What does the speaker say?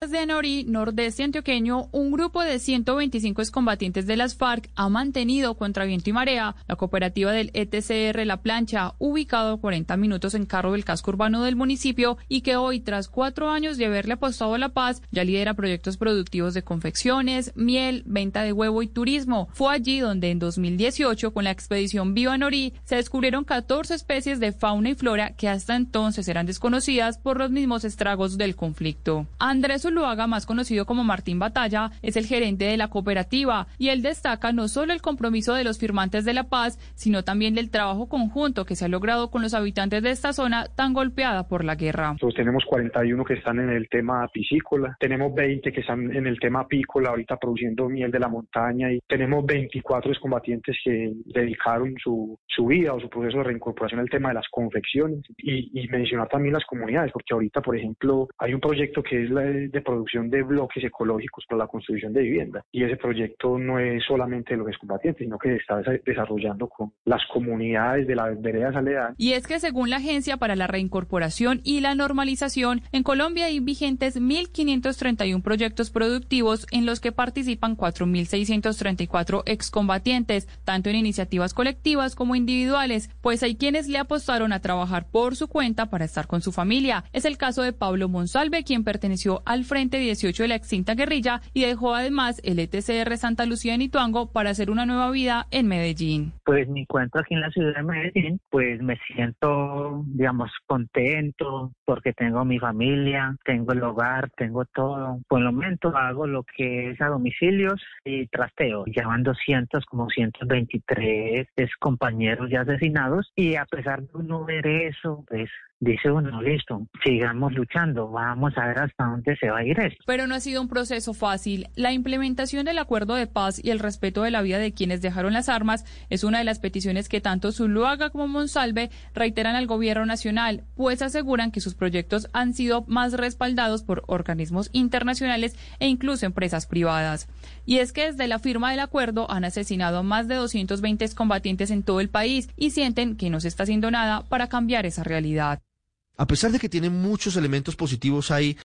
Desde Anorí, nordeste antioqueño, un grupo de 125 excombatientes de las FARC ha mantenido contra viento y marea la cooperativa del ETCR La Plancha, ubicado a 40 minutos en carro del casco urbano del municipio y que hoy, tras cuatro años de haberle apostado a la paz, ya lidera proyectos productivos de confecciones, miel, venta de huevo y turismo. Fue allí donde en 2018, con la expedición Viva Anorí, se descubrieron 14 especies de fauna y flora que hasta entonces eran desconocidas por los mismos estragos del conflicto. Andrés Zuluaga, más conocido como Martín Batalla, es el gerente de la cooperativa y él destaca no solo el compromiso de los firmantes de la paz, sino también del trabajo conjunto que se ha logrado con los habitantes de esta zona tan golpeada por la guerra. Nosotros tenemos 41 que están en el tema piscícola, tenemos 20 que están en el tema apícola, ahorita produciendo miel de la montaña y tenemos 24 excombatientes que dedicaron su, su vida o su proceso de reincorporación al tema de las confecciones y, y mencionar también las comunidades, porque ahorita, por ejemplo, hay un proyecto que es la de de producción de bloques ecológicos para la construcción de vivienda. Y ese proyecto no es solamente de los excombatientes, sino que se está desarrollando con las comunidades de las veredas aledañas. Y es que según la Agencia para la Reincorporación y la Normalización, en Colombia hay vigentes 1.531 proyectos productivos en los que participan 4.634 excombatientes, tanto en iniciativas colectivas como individuales, pues hay quienes le apostaron a trabajar por su cuenta para estar con su familia. Es el caso de Pablo Monsalve, quien perteneció al Frente 18 de la extinta guerrilla y dejó además el ETCR Santa Lucía en Ituango para hacer una nueva vida en Medellín. Pues mi cuento aquí en la ciudad de Medellín, pues me siento, digamos, contento porque tengo mi familia, tengo el hogar, tengo todo. Por el momento hago lo que es a domicilios y trasteo. Ya van 200, como 123 compañeros ya asesinados y a pesar de no ver eso, pues dice uno, listo, sigamos luchando, vamos a ver hasta dónde se va a ir esto. Pero no ha sido un proceso fácil. La implementación del acuerdo de paz y el respeto de la vida de quienes dejaron las armas es una de las peticiones que tanto Zuluaga como Monsalve reiteran al gobierno nacional, pues aseguran que sus proyectos han sido más respaldados por organismos internacionales e incluso empresas privadas. Y es que desde la firma del acuerdo han asesinado a más de 220 combatientes en todo el país y sienten que no se está haciendo nada para cambiar esa realidad a pesar de que tiene muchos elementos positivos, hay